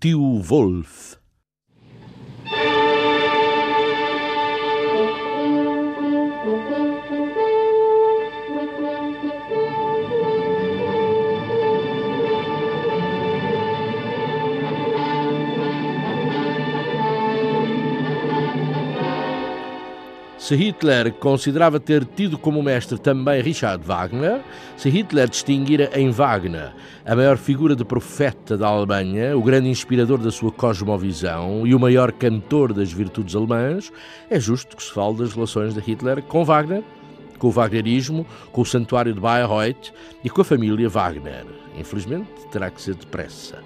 Tio Wolf. Se Hitler considerava ter tido como mestre também Richard Wagner, se Hitler distinguira em Wagner a maior figura de profeta da Alemanha, o grande inspirador da sua cosmovisão e o maior cantor das virtudes alemãs, é justo que se fale das relações de Hitler com Wagner, com o Wagnerismo, com o santuário de Bayreuth e com a família Wagner. Infelizmente, terá que ser depressa.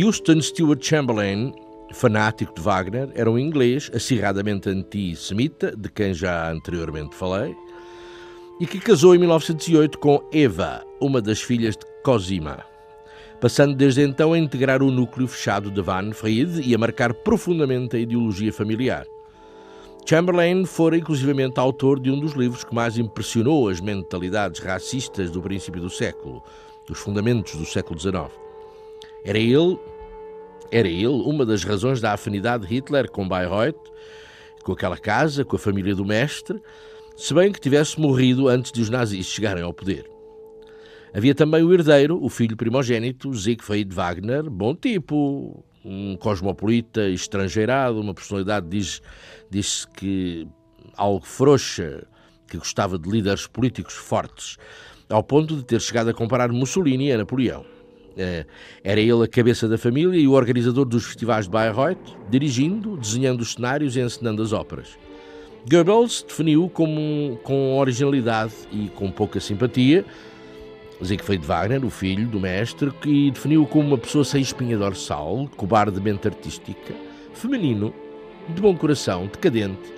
Houston Stewart Chamberlain, fanático de Wagner, era um inglês acirradamente antissemita, de quem já anteriormente falei, e que casou em 1908 com Eva, uma das filhas de Cosima, passando desde então a integrar o núcleo fechado de Van Fried e a marcar profundamente a ideologia familiar. Chamberlain fora inclusivamente autor de um dos livros que mais impressionou as mentalidades racistas do princípio do século, Os Fundamentos do século XIX. Era ele, era ele uma das razões da afinidade de Hitler com Bayreuth, com aquela casa, com a família do mestre, se bem que tivesse morrido antes de os nazis chegarem ao poder. Havia também o herdeiro, o filho primogênito, Siegfried Wagner, bom tipo, um cosmopolita estrangeirado, uma personalidade, diz, diz que algo frouxa, que gostava de líderes políticos fortes, ao ponto de ter chegado a comparar Mussolini a Napoleão. Eh, era ele a cabeça da família e o organizador dos festivais de Bayreuth, dirigindo, desenhando os cenários e encenando as óperas. Goebbels definiu como, com originalidade e com pouca simpatia Siegfried Wagner, o filho do mestre, que definiu como uma pessoa sem espinha dorsal, cobardemente artística, feminino, de bom coração, decadente,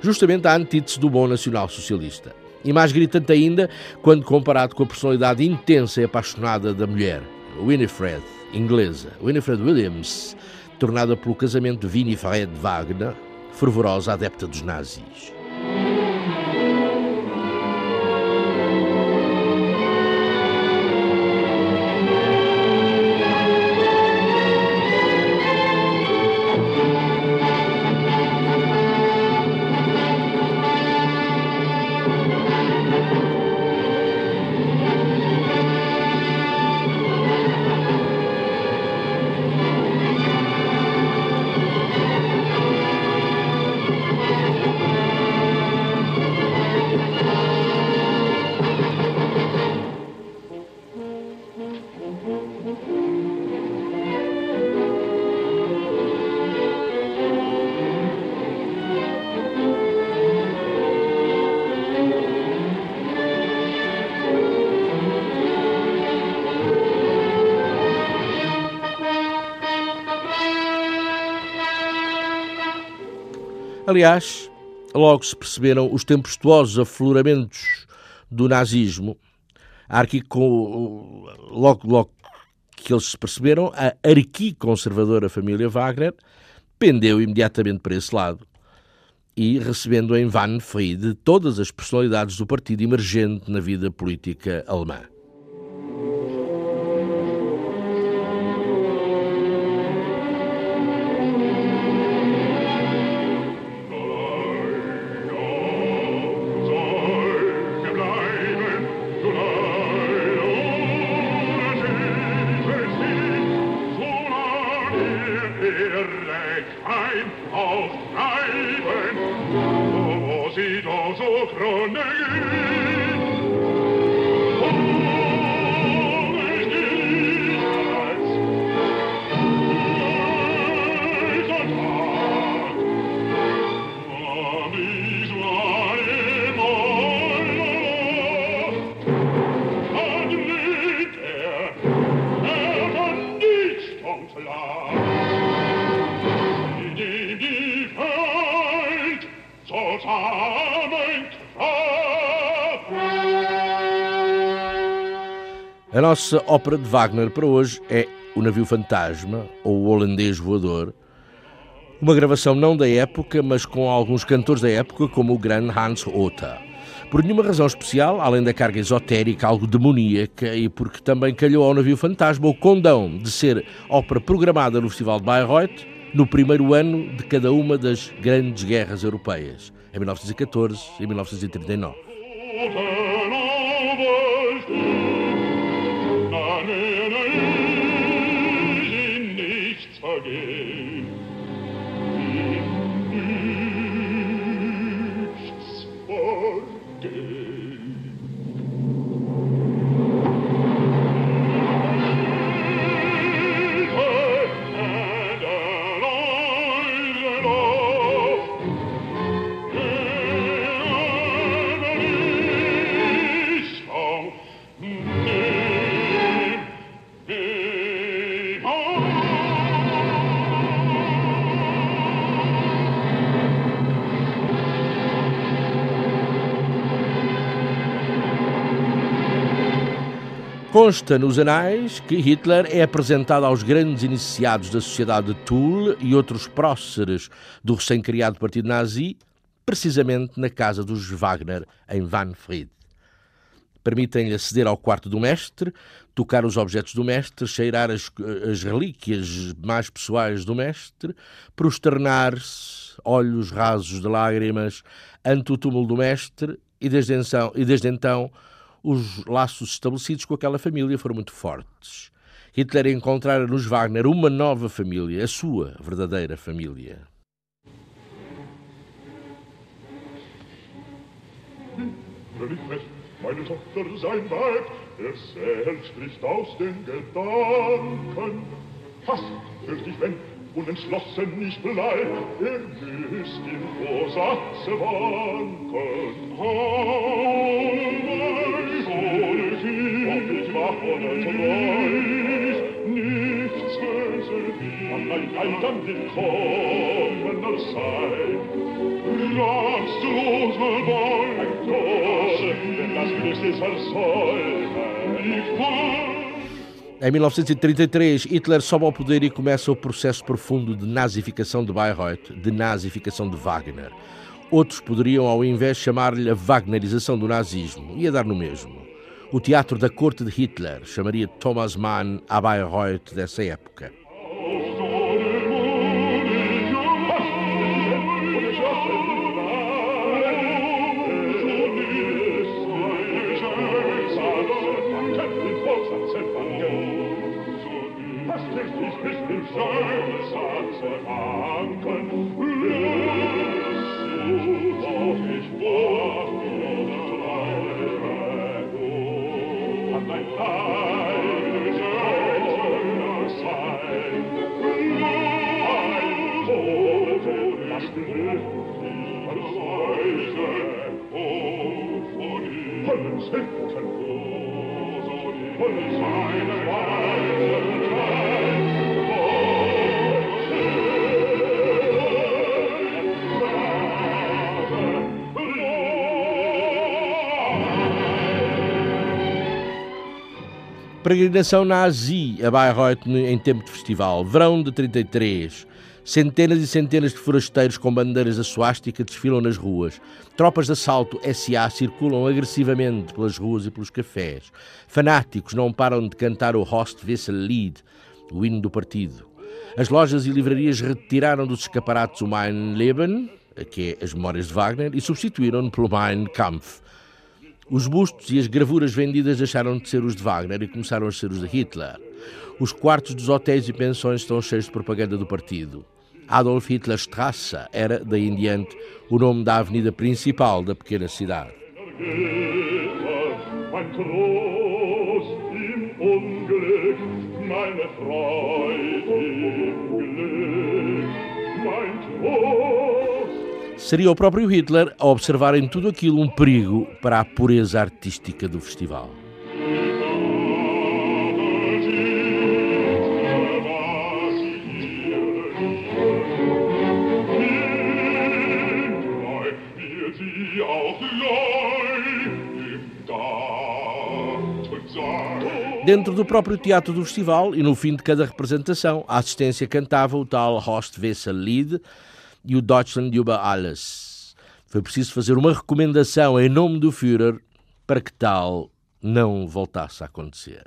justamente a antítese do bom nacional-socialista. E mais gritante ainda quando comparado com a personalidade intensa e apaixonada da mulher, Winifred, inglesa, Winifred Williams, tornada pelo casamento de Winifred Wagner, fervorosa adepta dos nazis. Aliás, logo se perceberam os tempestuosos afloramentos do nazismo. Logo, logo que eles se perceberam, a arquiconservadora família Wagner pendeu imediatamente para esse lado e recebendo em Van Fried todas as personalidades do partido emergente na vida política alemã. A nossa ópera de Wagner para hoje é O Navio Fantasma, ou O Holandês Voador, uma gravação não da época, mas com alguns cantores da época, como o grande Hans Otta. Por nenhuma razão especial, além da carga esotérica, algo demoníaca, e porque também calhou ao Navio Fantasma o condão de ser ópera programada no Festival de Bayreuth no primeiro ano de cada uma das grandes guerras europeias, em 1914 e 1939. Consta nos anais que Hitler é apresentado aos grandes iniciados da sociedade de Toul e outros próceres do recém-criado partido nazi, precisamente na casa dos Wagner, em Wanfried. Permitem-lhe aceder ao quarto do mestre, tocar os objetos do mestre, cheirar as, as relíquias mais pessoais do mestre, prosternar-se, olhos rasos de lágrimas, ante o túmulo do mestre e desde então, e desde então os laços estabelecidos com aquela família foram muito fortes. Hitler encontrara nos Wagner uma nova família, a sua verdadeira família. meine Tochter sein Weib, spricht aus den Gedanken. Wenn unentschlossen nicht bleib, er müsst im Vorsatze wanken. Oh, Em 1933, Hitler sobe ao poder e começa o processo profundo de nazificação de Bayreuth, de nazificação de Wagner. Outros poderiam, ao invés, chamar-lhe a Wagnerização do nazismo. Ia dar no mesmo. O teatro da corte de Hitler chamaria Thomas Mann a Bayreuth dessa época. Peregrinação nazi a Bayreuth em tempo de festival, verão de 33. Centenas e centenas de forasteiros com bandeiras da suástica desfilam nas ruas. Tropas de assalto SA circulam agressivamente pelas ruas e pelos cafés. Fanáticos não param de cantar o Host Wessel Lied, o hino do partido. As lojas e livrarias retiraram dos escaparates o Mein Leben, que é as memórias de Wagner, e substituíram-no pelo Mein Kampf. Os bustos e as gravuras vendidas deixaram de ser os de Wagner e começaram a ser os de Hitler. Os quartos dos hotéis e pensões estão cheios de propaganda do partido. Adolf Hitler Strasse era, daí em diante, o nome da avenida principal da pequena cidade. Seria o próprio Hitler a observar em tudo aquilo um perigo para a pureza artística do festival. Dentro do próprio teatro do festival e no fim de cada representação, a assistência cantava o tal Horst Wessel Lied e o Deutschland über alles. Foi preciso fazer uma recomendação em nome do Führer para que tal não voltasse a acontecer.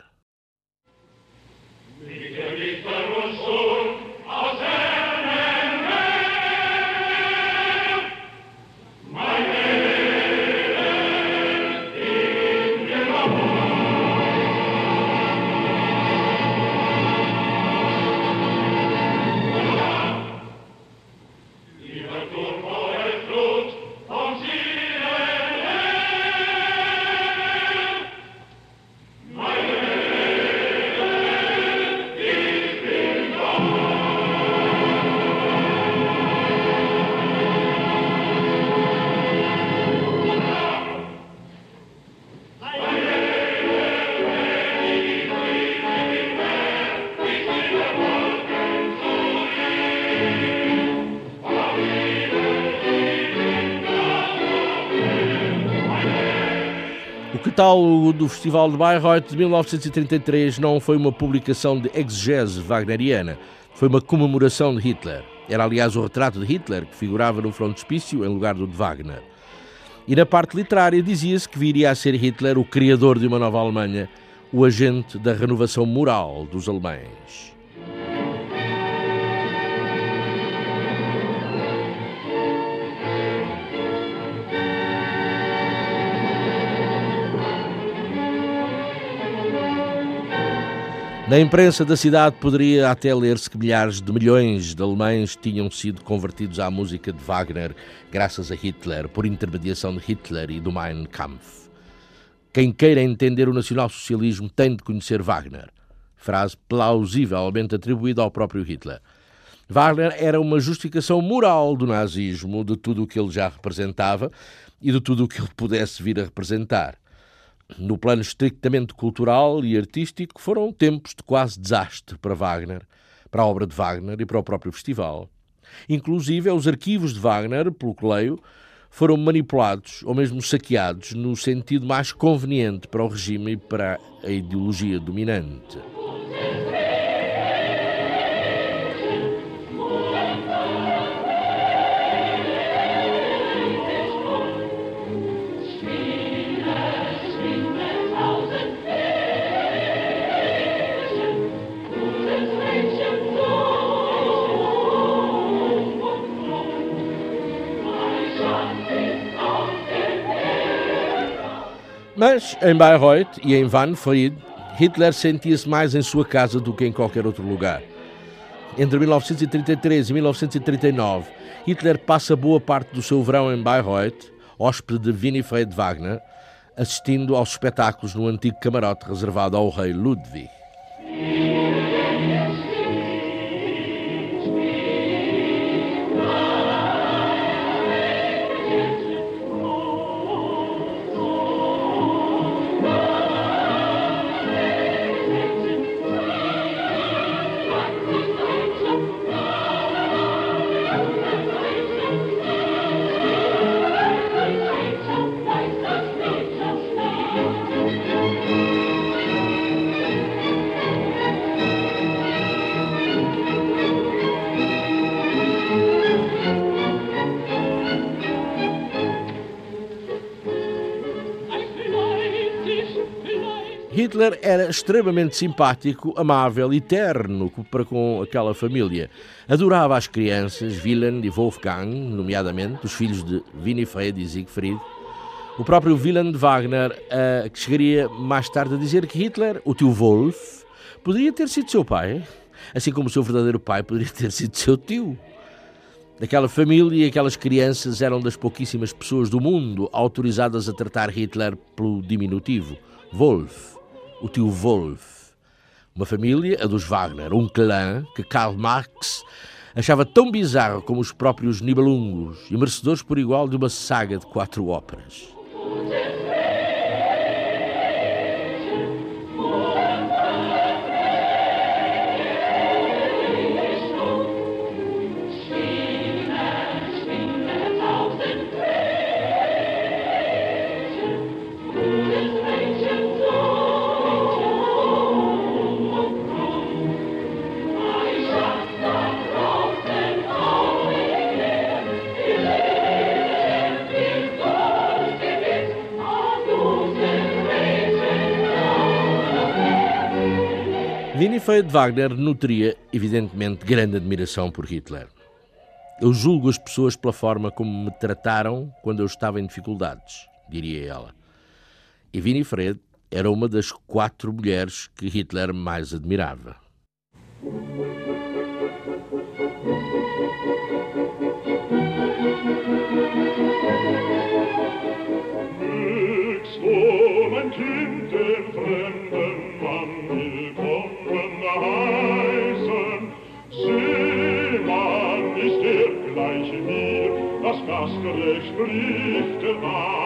Catálogo do Festival de Bayreuth de 1933 não foi uma publicação de exegese wagneriana, foi uma comemoração de Hitler. Era, aliás, o retrato de Hitler que figurava no frontispício em lugar do de Wagner. E na parte literária dizia-se que viria a ser Hitler o criador de uma nova Alemanha, o agente da renovação moral dos alemães. Na imprensa da cidade poderia até ler-se que milhares de milhões de alemães tinham sido convertidos à música de Wagner graças a Hitler, por intermediação de Hitler e do Mein Kampf. Quem queira entender o nacionalsocialismo tem de conhecer Wagner. Frase plausivelmente atribuída ao próprio Hitler. Wagner era uma justificação moral do nazismo, de tudo o que ele já representava e de tudo o que ele pudesse vir a representar no plano estritamente cultural e artístico, foram tempos de quase desastre para Wagner, para a obra de Wagner e para o próprio festival. Inclusive, os arquivos de Wagner, pelo que leio, foram manipulados ou mesmo saqueados no sentido mais conveniente para o regime e para a ideologia dominante. Mas em Bayreuth e em Wanfried, Hitler sentia-se mais em sua casa do que em qualquer outro lugar. Entre 1933 e 1939, Hitler passa boa parte do seu verão em Bayreuth, hóspede de Winifred Wagner, assistindo aos espetáculos no antigo camarote reservado ao rei Ludwig. Hitler era extremamente simpático, amável e terno para com aquela família. Adorava as crianças, Wilhelm e Wolfgang, nomeadamente, os filhos de Winifred e Siegfried. O próprio Wilhelm Wagner, uh, que chegaria mais tarde a dizer que Hitler, o tio Wolf, poderia ter sido seu pai, assim como o seu verdadeiro pai poderia ter sido seu tio. Aquela família e aquelas crianças eram das pouquíssimas pessoas do mundo autorizadas a tratar Hitler pelo diminutivo. Wolf, o tio Wolf. Uma família, a dos Wagner, um clã que Karl Marx achava tão bizarro como os próprios Nibelungos e merecedores por igual de uma saga de quatro óperas. Winifred Wagner nutria, evidentemente, grande admiração por Hitler. Eu julgo as pessoas pela forma como me trataram quando eu estava em dificuldades, diria ela. E Winifred era uma das quatro mulheres que Hitler mais admirava. Lüfte war.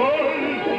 alto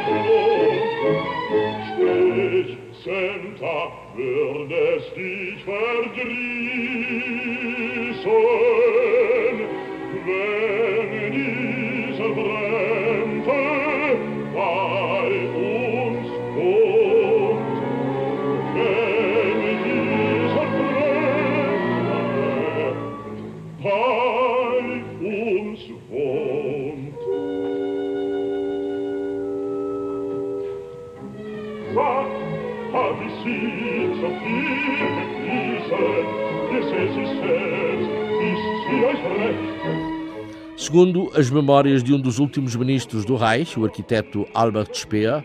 as memórias de um dos últimos ministros do Reich, o arquiteto Albert Speer,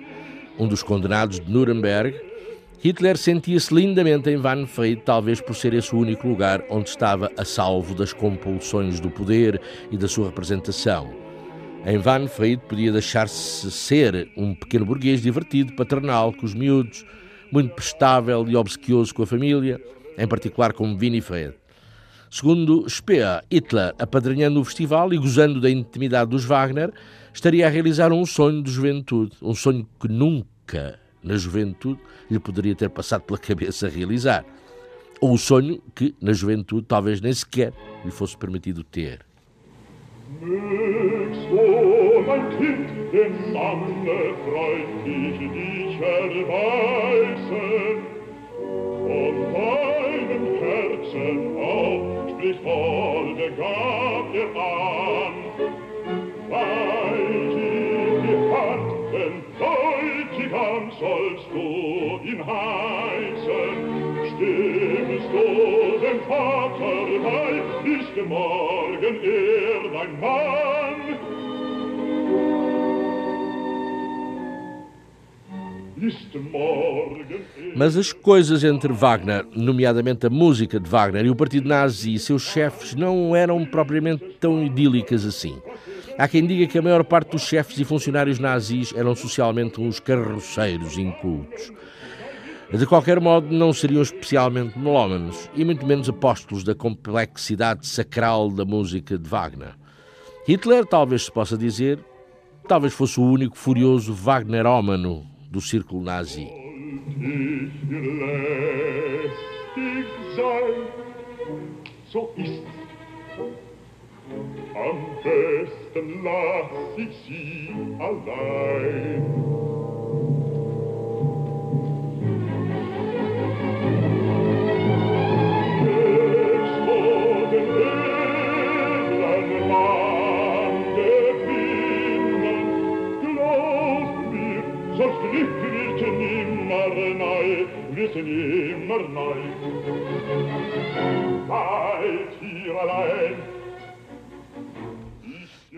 um dos condenados de Nuremberg, Hitler sentia-se lindamente em Wahnfried, talvez por ser esse o único lugar onde estava a salvo das compulsões do poder e da sua representação. Em Wahnfried podia deixar-se ser um pequeno burguês divertido, paternal, com os miúdos, muito prestável e obsequioso com a família, em particular com Winifred. Segundo Speer, Hitler, apadrinhando o festival e gozando da intimidade dos Wagner, estaria a realizar um sonho de juventude, um sonho que nunca, na juventude, lhe poderia ter passado pela cabeça realizar. Ou o sonho que, na juventude, talvez nem sequer lhe fosse permitido ter. die Folge gab der an, weil sie dir hatten, Bräutigam sollst du ihn heißen, stimmst du dem Vater bei, ist morgen er dein Mann, Mas as coisas entre Wagner, nomeadamente a música de Wagner e o partido nazi e seus chefes, não eram propriamente tão idílicas assim. Há quem diga que a maior parte dos chefes e funcionários nazis eram socialmente uns carroceiros incultos. De qualquer modo, não seriam especialmente melómanos e muito menos apóstolos da complexidade sacral da música de Wagner. Hitler, talvez se possa dizer, talvez fosse o único furioso Wagnerómano do círculo nazi. So ist's. Am besten lass ich sie allein.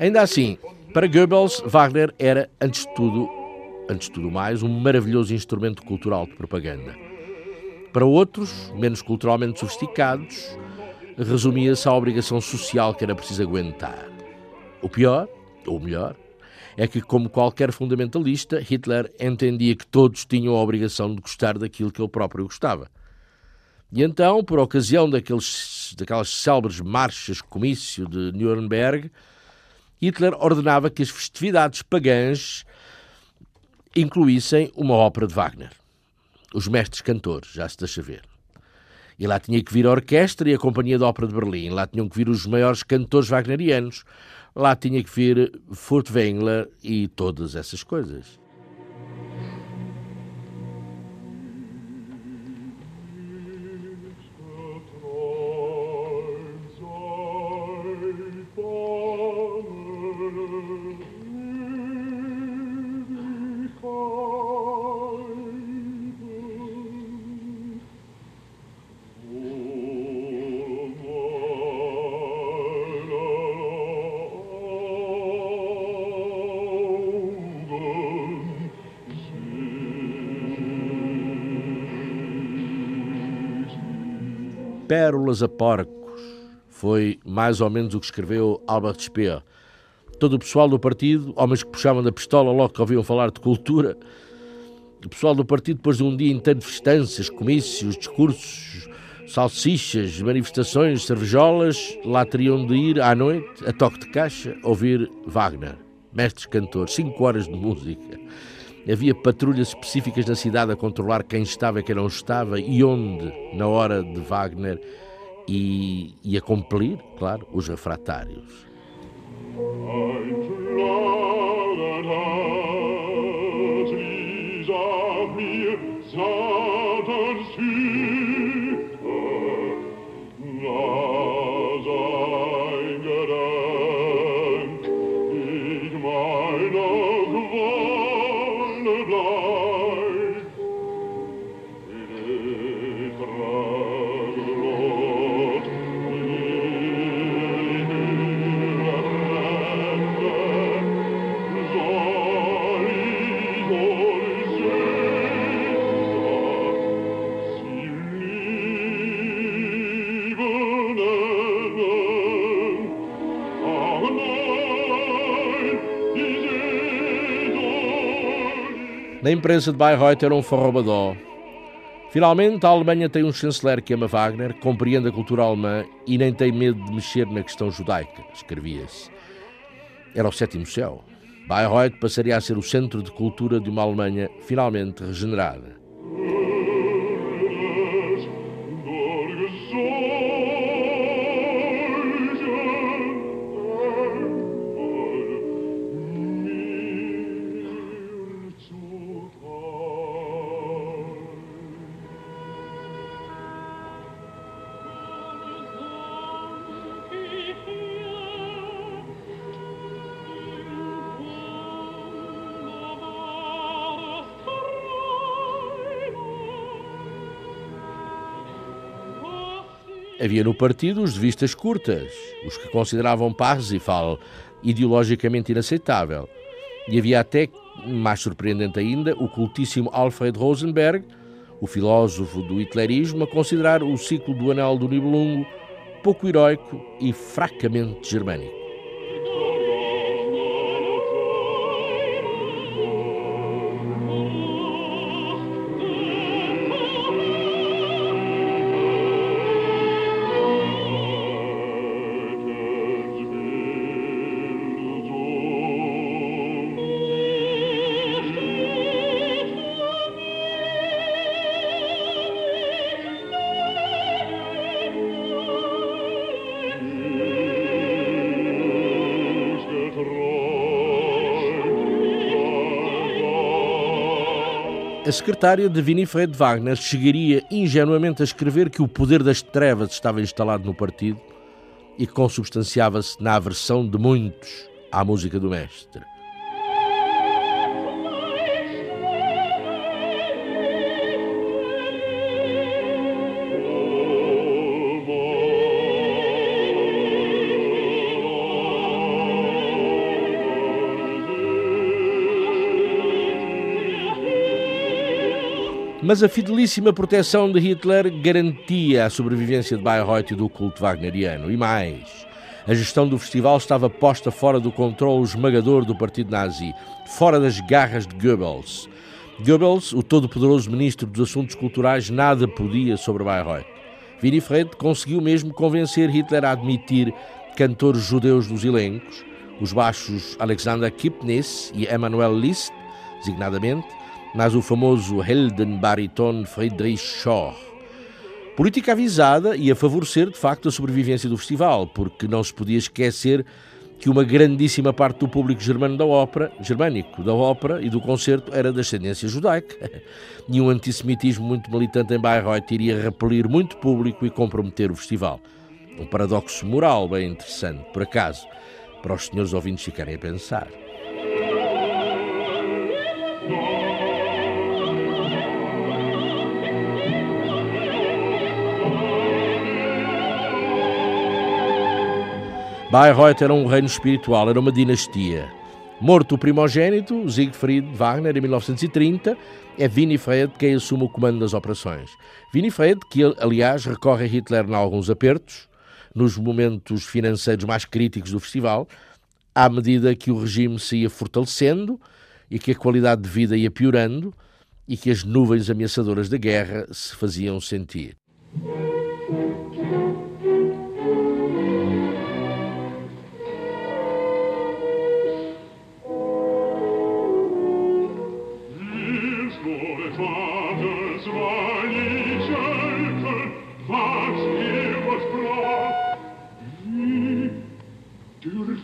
Ainda assim, para Goebbels, Wagner era, antes de tudo, antes de tudo mais, um maravilhoso instrumento cultural de propaganda. Para outros, menos culturalmente sofisticados, resumia-se à obrigação social que era preciso aguentar. O pior, ou melhor, é que, como qualquer fundamentalista, Hitler entendia que todos tinham a obrigação de gostar daquilo que ele próprio gostava. E então, por ocasião daqueles, daquelas célebres marchas comício de Nuremberg, Hitler ordenava que as festividades pagãs incluíssem uma ópera de Wagner. Os mestres cantores, já se deixa ver. E lá tinha que vir a orquestra e a Companhia de Ópera de Berlim. Lá tinham que vir os maiores cantores wagnerianos. Lá tinha que vir Furtwängler e todas essas coisas. Pérolas a porcos. Foi mais ou menos o que escreveu Albert Speer. Todo o pessoal do partido, homens que puxavam da pistola logo que ouviam falar de cultura, o pessoal do partido, depois de um dia inteiro de festanças, comícios, discursos, salsichas, manifestações, cervejolas, lá teriam de ir à noite, a toque de caixa, ouvir Wagner, mestres cantores, cinco horas de música. Havia patrulhas específicas na cidade a controlar quem estava e quem não estava e onde, na hora de Wagner, e, e a compelir, claro, os refratários. Na imprensa de Bayreuth era um forrobadó. Finalmente, a Alemanha tem um chanceler que ama Wagner, compreende a cultura alemã e nem tem medo de mexer na questão judaica, escrevia-se. Era o sétimo céu. Bayreuth passaria a ser o centro de cultura de uma Alemanha finalmente regenerada. Havia no partido os de vistas curtas, os que consideravam Parsifal ideologicamente inaceitável. E havia até, mais surpreendente ainda, o cultíssimo Alfred Rosenberg, o filósofo do hitlerismo, a considerar o ciclo do Anel do Nibelungo pouco heróico e fracamente germânico. A secretária de Winifred Wagner chegaria ingenuamente a escrever que o poder das trevas estava instalado no partido e consubstanciava-se na aversão de muitos à música do mestre. Mas a fidelíssima proteção de Hitler garantia a sobrevivência de Bayreuth e do culto wagneriano. E mais, a gestão do festival estava posta fora do controle esmagador do partido nazi, fora das garras de Goebbels. Goebbels, o todo-poderoso ministro dos Assuntos Culturais, nada podia sobre Bayreuth. Winifred conseguiu mesmo convencer Hitler a admitir cantores judeus nos elencos, os baixos Alexander Kipnis e Emanuel Liszt, designadamente, mas o famoso Heldenbariton Friedrich Schor. Política avisada e a favorecer, de facto, a sobrevivência do festival, porque não se podia esquecer que uma grandíssima parte do público germano da ópera, germânico da ópera e do concerto era de ascendência judaica. E um antissemitismo muito militante em Bayreuth iria repelir muito público e comprometer o festival. Um paradoxo moral bem interessante, por acaso, para os senhores ouvintes ficarem a pensar. Bayreuth era um reino espiritual, era uma dinastia. Morto o primogênito, Siegfried Wagner, em 1930, é Winifred quem assume o comando das operações. Winifred, que aliás recorre a Hitler em alguns apertos, nos momentos financeiros mais críticos do festival, à medida que o regime se ia fortalecendo e que a qualidade de vida ia piorando e que as nuvens ameaçadoras da guerra se faziam sentir.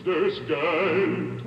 des sky.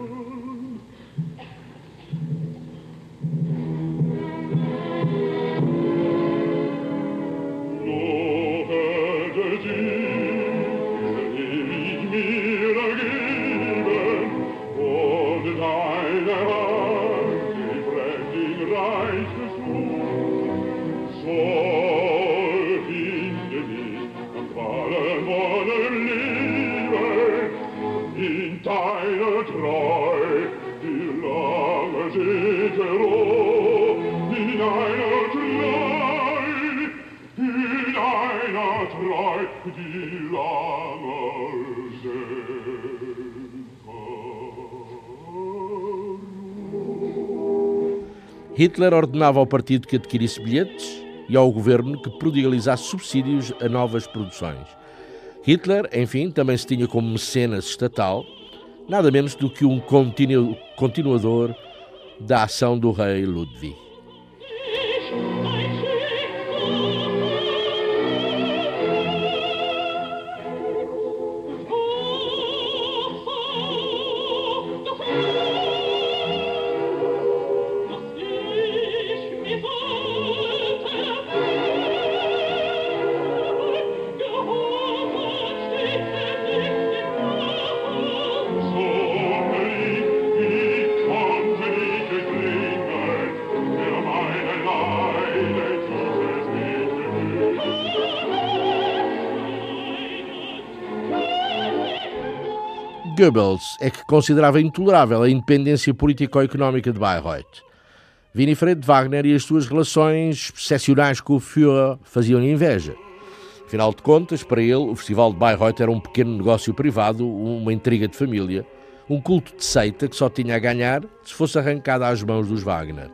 Hitler ordenava ao partido que adquirisse bilhetes e ao governo que prodigalizasse subsídios a novas produções. Hitler, enfim, também se tinha como mecenas estatal, nada menos do que um continuador da ação do rei Ludwig. Goebbels é que considerava intolerável a independência político-económica de Bayreuth. Winifred Wagner e as suas relações excepcionais com o Führer faziam-lhe inveja. Afinal de contas, para ele, o Festival de Bayreuth era um pequeno negócio privado, uma intriga de família, um culto de seita que só tinha a ganhar se fosse arrancado às mãos dos Wagner.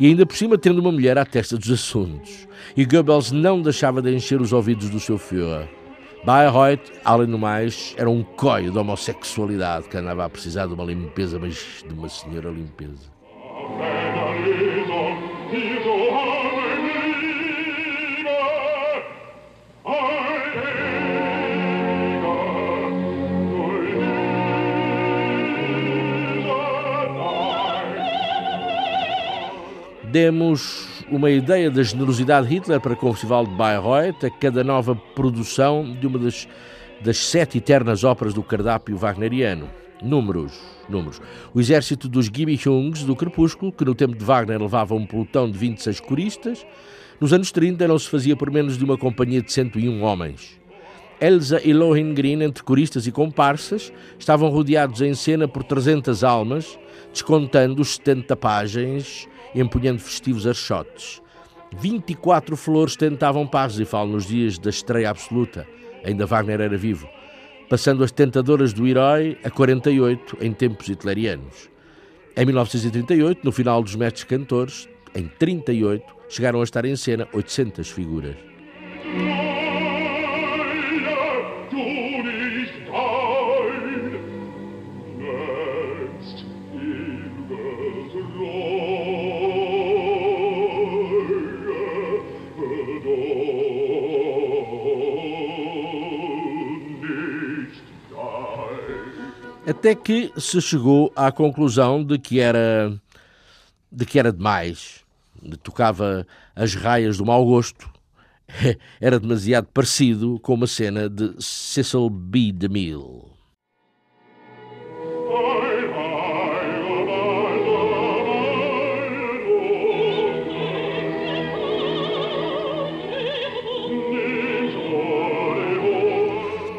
E ainda por cima tendo uma mulher à testa dos assuntos. E Goebbels não deixava de encher os ouvidos do seu Führer. Bayreuth, além do mais, era um coio de homossexualidade que andava a precisar de uma limpeza, mas de uma senhora limpeza. demos uma ideia da generosidade de Hitler para com o Festival de Bayreuth, a cada nova produção de uma das, das sete eternas óperas do cardápio wagneriano. Números, números. O exército dos Gibichungs do Crepúsculo, que no tempo de Wagner levava um pelotão de 26 coristas, nos anos 30 não se fazia por menos de uma companhia de 101 homens. Elsa e Lohengrin, entre coristas e comparsas, estavam rodeados em cena por 300 almas, descontando os 70 páginas, empunhando festivos archotes. 24 flores tentavam Parsifal nos dias da estreia absoluta, ainda Wagner era vivo, passando as tentadoras do herói a 48 em tempos hitlerianos. Em 1938, no final dos Mestres Cantores, em 38, chegaram a estar em cena 800 figuras. Até que se chegou à conclusão de que era de que era demais. Tocava as raias do mau gosto. Era demasiado parecido com uma cena de Cecil B. DeMille.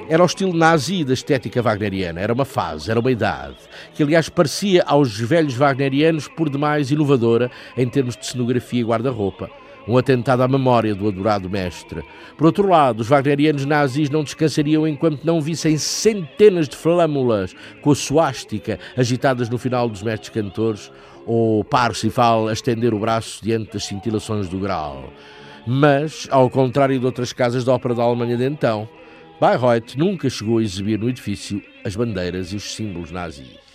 Era o estilo nazi da estética wagneriana, era uma fase, era uma idade, que aliás parecia aos velhos wagnerianos por demais inovadora em termos de cenografia e guarda-roupa. Um atentado à memória do adorado mestre. Por outro lado, os wagnerianos nazis não descansariam enquanto não vissem centenas de flâmulas com a suástica agitadas no final dos mestres cantores ou Parsifal a estender o braço diante das cintilações do grau. Mas, ao contrário de outras casas de ópera da Alemanha de então, Bayreuth nunca chegou a exibir no edifício as bandeiras e os símbolos nazis.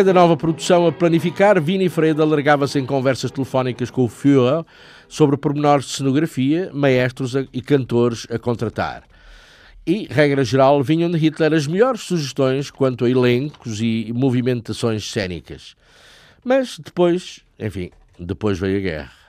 Cada nova produção a planificar, Vini Freire alargava-se em conversas telefónicas com o Führer sobre pormenores de cenografia, maestros e cantores a contratar. E, regra geral, vinham de Hitler as melhores sugestões quanto a elencos e movimentações cênicas. Mas depois, enfim, depois veio a guerra.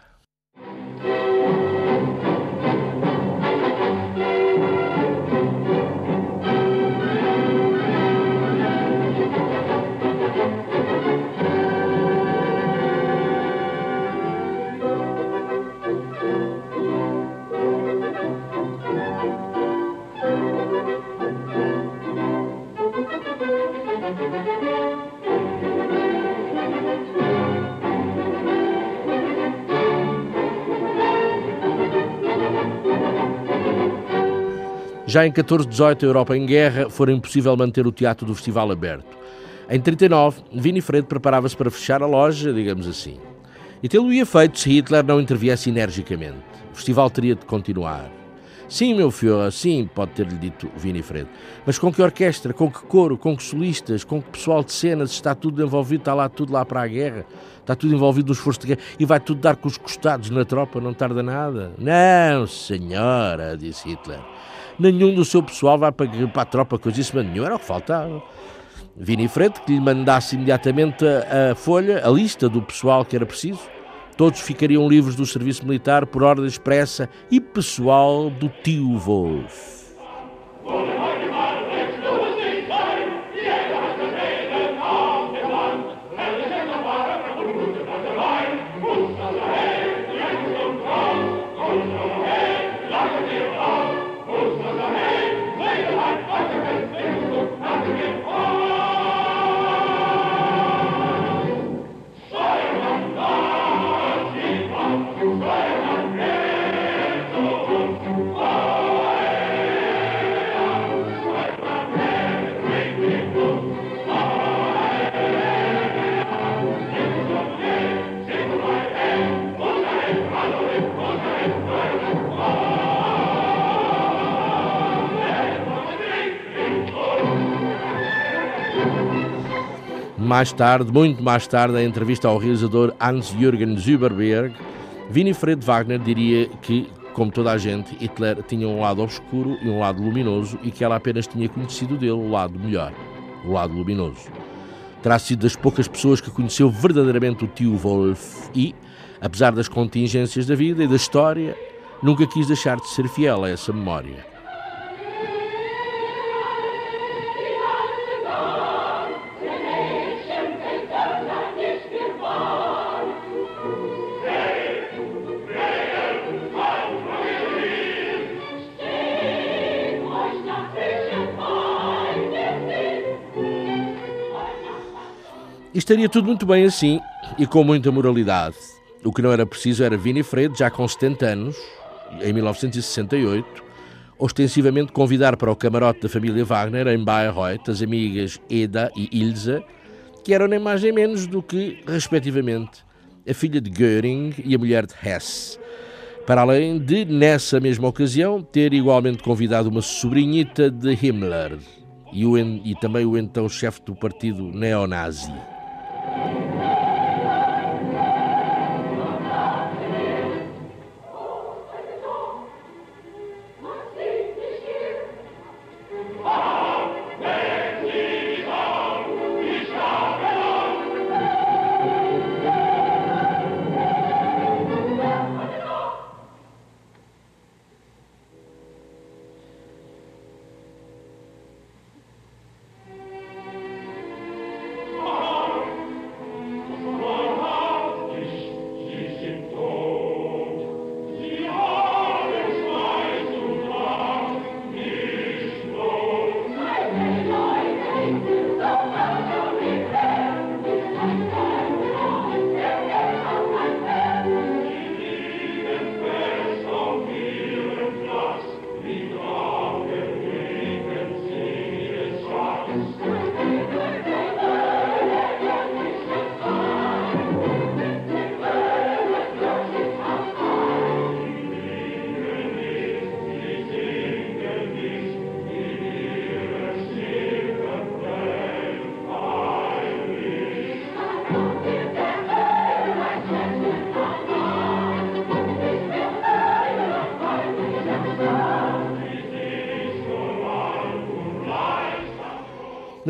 Já em 1418, a Europa em guerra, fora impossível manter o teatro do festival aberto. Em 39, Winifred preparava-se para fechar a loja, digamos assim. E tê-lo-ia feito se Hitler não interviesse energicamente. O festival teria de continuar. Sim, meu filho, sim, pode ter-lhe dito Winifred. Mas com que orquestra, com que coro, com que solistas, com que pessoal de cenas, está tudo envolvido, está lá tudo lá para a guerra, está tudo envolvido no esforço de guerra e vai tudo dar com os costados na tropa, não tarda nada. Não, senhora, disse Hitler nenhum do seu pessoal vai para, para a tropa, coisa isso, mas nenhum era o que faltava. Winifred que lhe mandasse imediatamente a, a folha, a lista do pessoal que era preciso. Todos ficariam livres do serviço militar por ordem expressa e pessoal do tio Wolf. Mais tarde, muito mais tarde, em entrevista ao realizador Hans-Jürgen Zuberberg, Winifred Wagner diria que, como toda a gente, Hitler tinha um lado obscuro e um lado luminoso e que ela apenas tinha conhecido dele o lado melhor, o lado luminoso. Terá sido das poucas pessoas que conheceu verdadeiramente o tio Wolf e, apesar das contingências da vida e da história, nunca quis deixar de ser fiel a essa memória. E estaria tudo muito bem assim e com muita moralidade. O que não era preciso era Winifred, já com 70 anos, em 1968, ostensivamente convidar para o camarote da família Wagner, em Bayreuth, as amigas Eda e Ilse, que eram nem mais nem menos do que, respectivamente, a filha de Göring e a mulher de Hess. Para além de, nessa mesma ocasião, ter igualmente convidado uma sobrinhita de Himmler e, o, e também o então chefe do partido neonazi. Amen.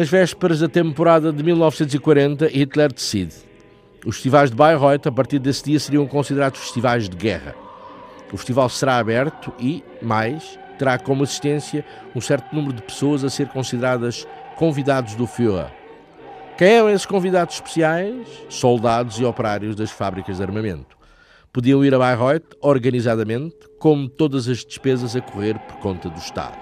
Nas vésperas da temporada de 1940, Hitler decide. Os festivais de Bayreuth, a partir desse dia, seriam considerados festivais de guerra. O festival será aberto e, mais, terá como assistência um certo número de pessoas a ser consideradas convidados do Führer. Quem eram esses convidados especiais? Soldados e operários das fábricas de armamento. Podiam ir a Bayreuth organizadamente, como todas as despesas a correr por conta do Estado.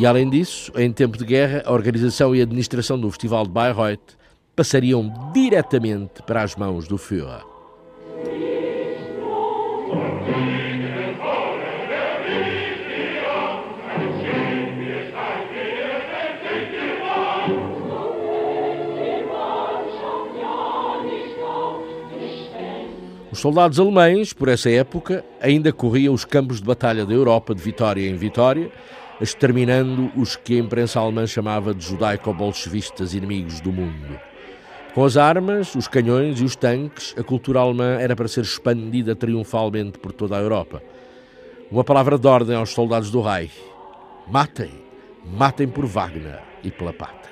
E além disso, em tempo de guerra, a organização e administração do Festival de Bayreuth passariam diretamente para as mãos do Führer. Os soldados alemães, por essa época, ainda corriam os campos de batalha da Europa de vitória em vitória exterminando os que a imprensa alemã chamava de judaico-bolchevistas inimigos do mundo. Com as armas, os canhões e os tanques, a cultura alemã era para ser expandida triunfalmente por toda a Europa. Uma palavra de ordem aos soldados do Reich: matem, matem por Wagner e pela pátria.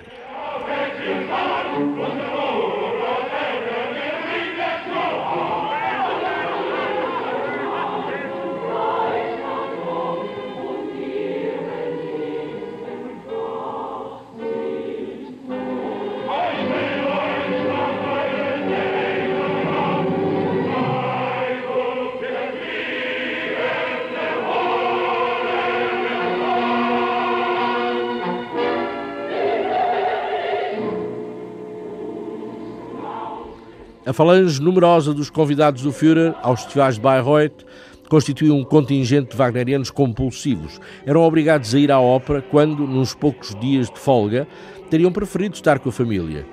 A falange numerosa dos convidados do Führer aos festivais de Bayreuth constituía um contingente de wagnerianos compulsivos. Eram obrigados a ir à ópera quando, nos poucos dias de folga, teriam preferido estar com a família.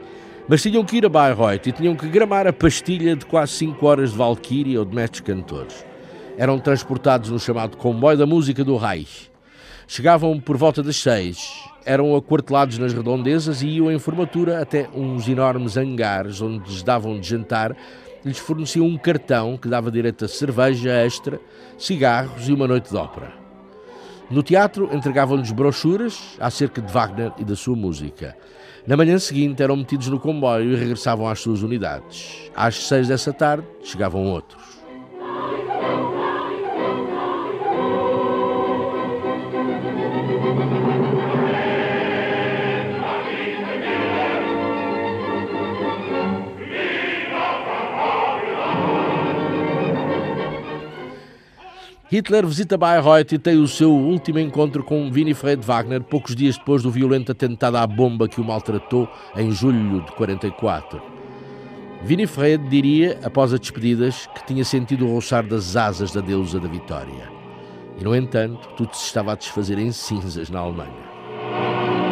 Mas tinham que ir a Bayreuth e tinham que gramar a pastilha de quase 5 horas de Valkyrie ou de mestres cantores. Eram transportados no chamado comboio da música do Reich. Chegavam por volta das seis eram aquartelados nas redondezas e iam em formatura até uns enormes hangares onde lhes davam de jantar lhes forneciam um cartão que dava direito a cerveja extra, cigarros e uma noite de ópera. No teatro entregavam-lhes brochuras acerca de Wagner e da sua música. Na manhã seguinte eram metidos no comboio e regressavam às suas unidades. Às seis dessa tarde chegavam outros. Hitler visita Bayreuth e tem o seu último encontro com Winifred Wagner poucos dias depois do violento atentado à bomba que o maltratou em julho de 44. Winifred diria, após as despedidas, que tinha sentido o roçar das asas da deusa da vitória. E, no entanto, tudo se estava a desfazer em cinzas na Alemanha.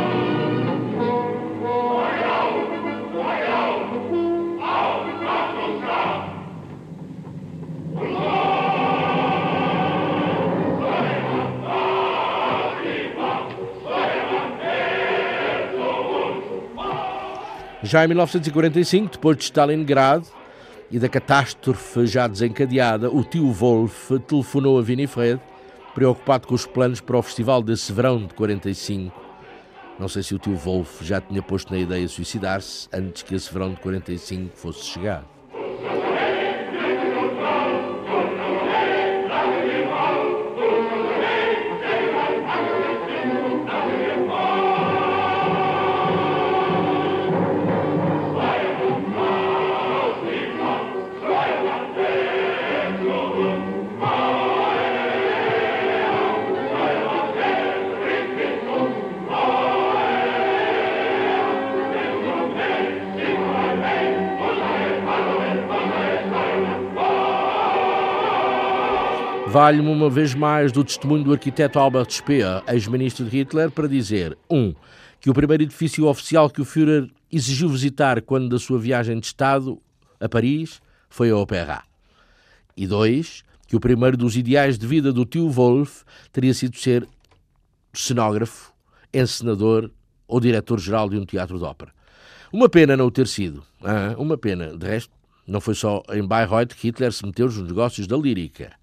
Já em 1945, depois de Stalingrado e da catástrofe já desencadeada, o tio Wolf telefonou a Winifred, preocupado com os planos para o festival desse verão de 45. Não sei se o tio Wolf já tinha posto na ideia suicidar-se antes que esse verão de 45 fosse chegar. Valho-me uma vez mais do testemunho do arquiteto Albert Speer, ex-ministro de Hitler, para dizer: 1. Um, que o primeiro edifício oficial que o Führer exigiu visitar quando da sua viagem de Estado a Paris foi a Opéra. E 2. Que o primeiro dos ideais de vida do tio Wolf teria sido ser cenógrafo, encenador ou diretor-geral de um teatro de ópera. Uma pena não o ter sido. Ah, uma pena. De resto, não foi só em Bayreuth que Hitler se meteu nos negócios da lírica.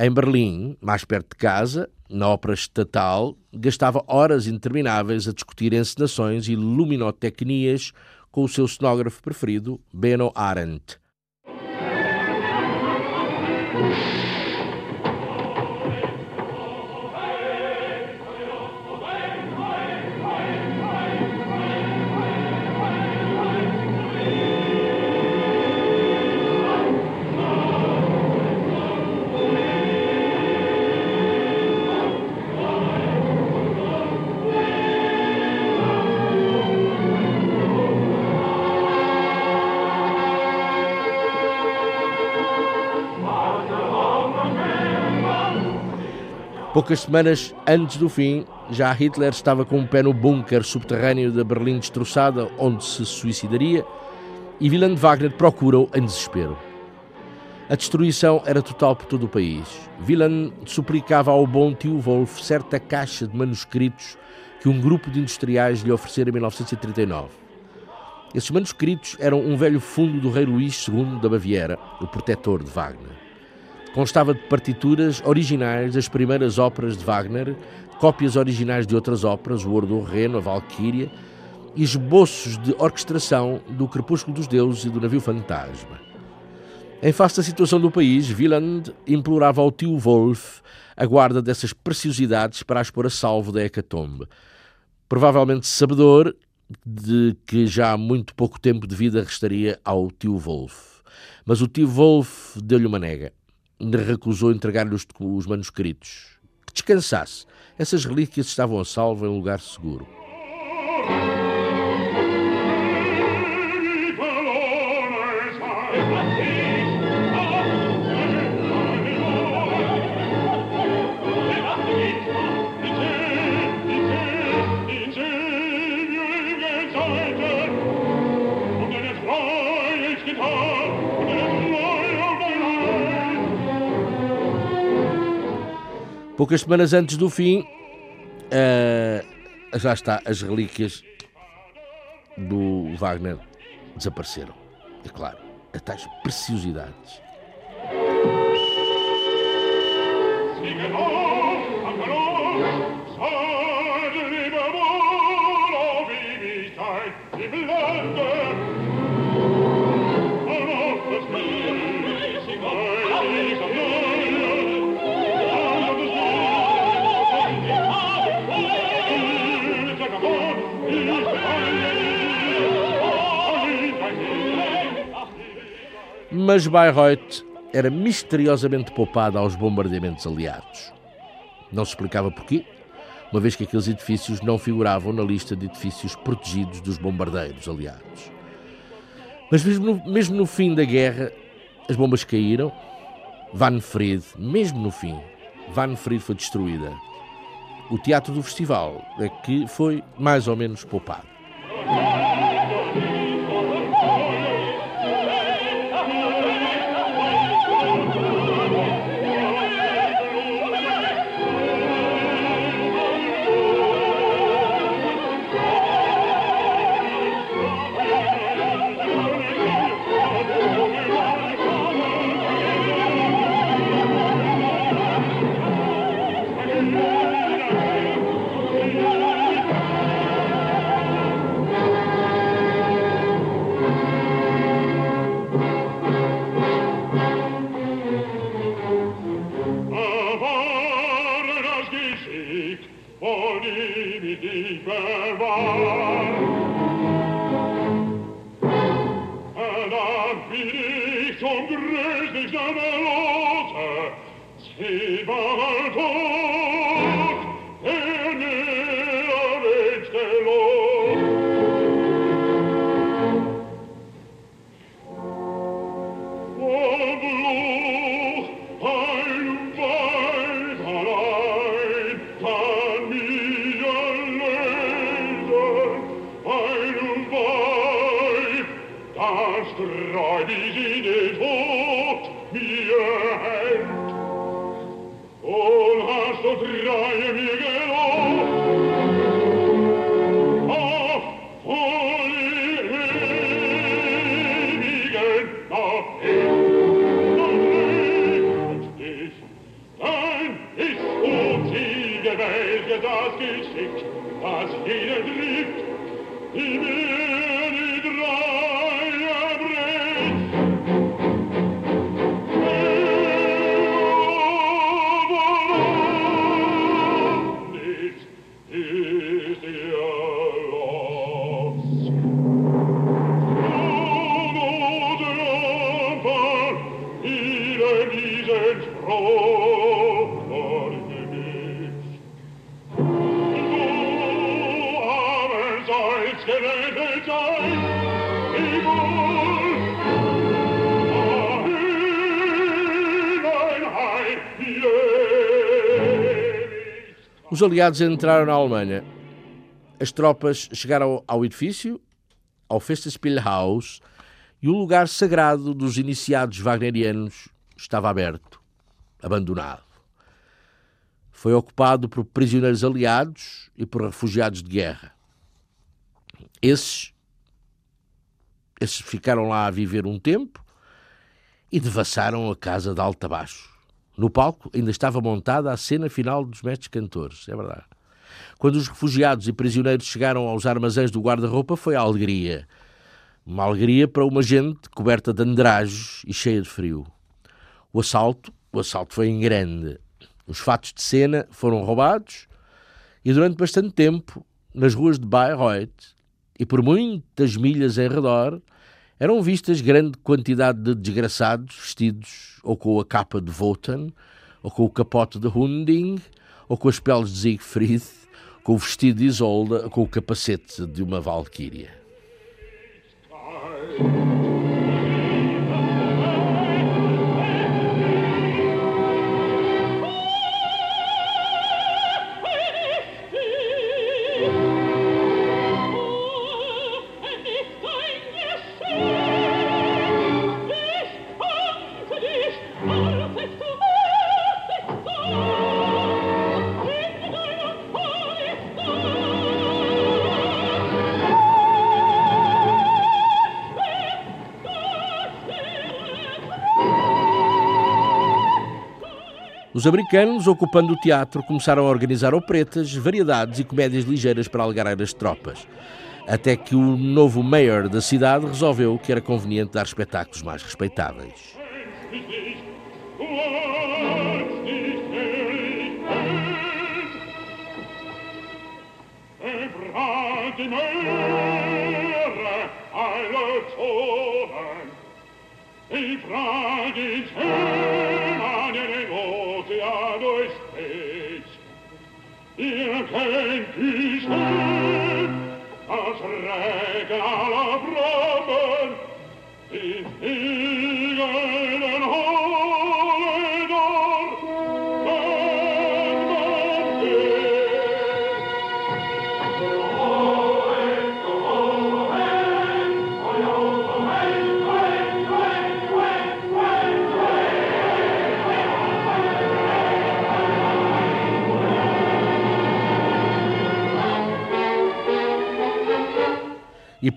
Em Berlim, mais perto de casa, na ópera estatal, gastava horas intermináveis a discutir encenações e luminotecnias com o seu cenógrafo preferido, Benno Arendt. Poucas semanas antes do fim, já Hitler estava com um pé no bunker subterrâneo da Berlim destroçada, onde se suicidaria, e Wieland Wagner procura-o em desespero. A destruição era total por todo o país. Wieland suplicava ao bom tio Wolf certa caixa de manuscritos que um grupo de industriais lhe oferecera em 1939. Esses manuscritos eram um velho fundo do rei Luís II da Baviera, o protetor de Wagner. Constava de partituras originais das primeiras óperas de Wagner, cópias originais de outras óperas, o Ordo Reno, a Valquíria, e esboços de orquestração do Crepúsculo dos Deuses e do Navio Fantasma. Em face da situação do país, Wieland implorava ao tio Wolf a guarda dessas preciosidades para as pôr a salvo da hecatombe. Provavelmente sabedor de que já há muito pouco tempo de vida restaria ao tio Wolf. Mas o tio Wolf deu-lhe uma nega. Recusou entregar-lhe os, os manuscritos. Que descansasse. Essas relíquias estavam a salvo em lugar seguro. Poucas semanas antes do fim, uh, já está, as relíquias do Wagner desapareceram. É claro, as tais preciosidades. Mas Bayreuth era misteriosamente poupada aos bombardeamentos aliados. Não se explicava porquê, uma vez que aqueles edifícios não figuravam na lista de edifícios protegidos dos bombardeiros aliados. Mas mesmo no, mesmo no fim da guerra, as bombas caíram. Fried, mesmo no fim, Fried foi destruída. O teatro do festival é que foi mais ou menos poupado. dich damalote, sie war Os aliados entraram na Alemanha. As tropas chegaram ao edifício, ao Festspielhaus, e o lugar sagrado dos iniciados wagnerianos estava aberto, abandonado. Foi ocupado por prisioneiros aliados e por refugiados de guerra. Esses, esses ficaram lá a viver um tempo e devassaram a casa de alto a baixo. No palco ainda estava montada a cena final dos mestres cantores, é verdade. Quando os refugiados e prisioneiros chegaram aos armazéns do guarda-roupa, foi a alegria. Uma alegria para uma gente coberta de andrajos e cheia de frio. O assalto, o assalto foi em grande. Os fatos de cena foram roubados e durante bastante tempo, nas ruas de Bayreuth e por muitas milhas em redor, eram vistas grande quantidade de desgraçados vestidos ou com a capa de Wotan, ou com o capote de Hunding, ou com as peles de Siegfried, com o vestido de Isolda, com o capacete de uma valquíria. Os americanos, ocupando o teatro, começaram a organizar operetas, variedades e comédias ligeiras para alegrar as tropas. Até que o novo mayor da cidade resolveu que era conveniente dar espetáculos mais respeitáveis. Ihr Oh.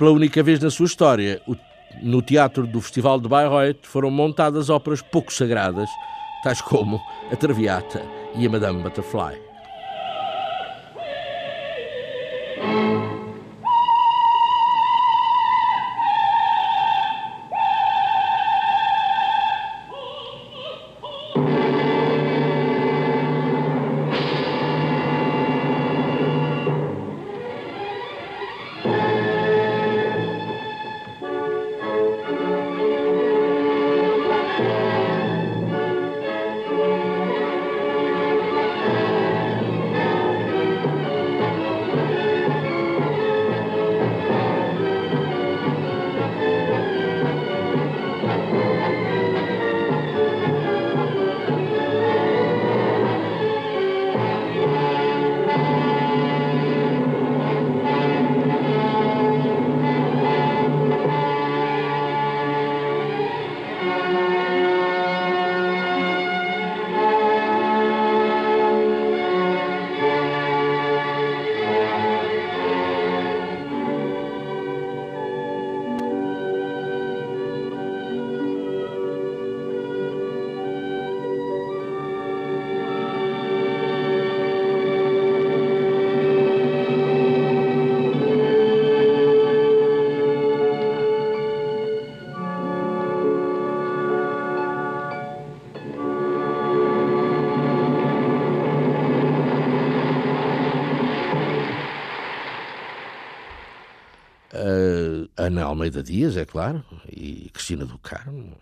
Pela única vez na sua história, no teatro do Festival de Bayreuth foram montadas óperas pouco sagradas, tais como a Traviata e a Madame Butterfly. Ana Almeida Dias, é claro, e Cristina do Carmo.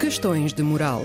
Questões de moral.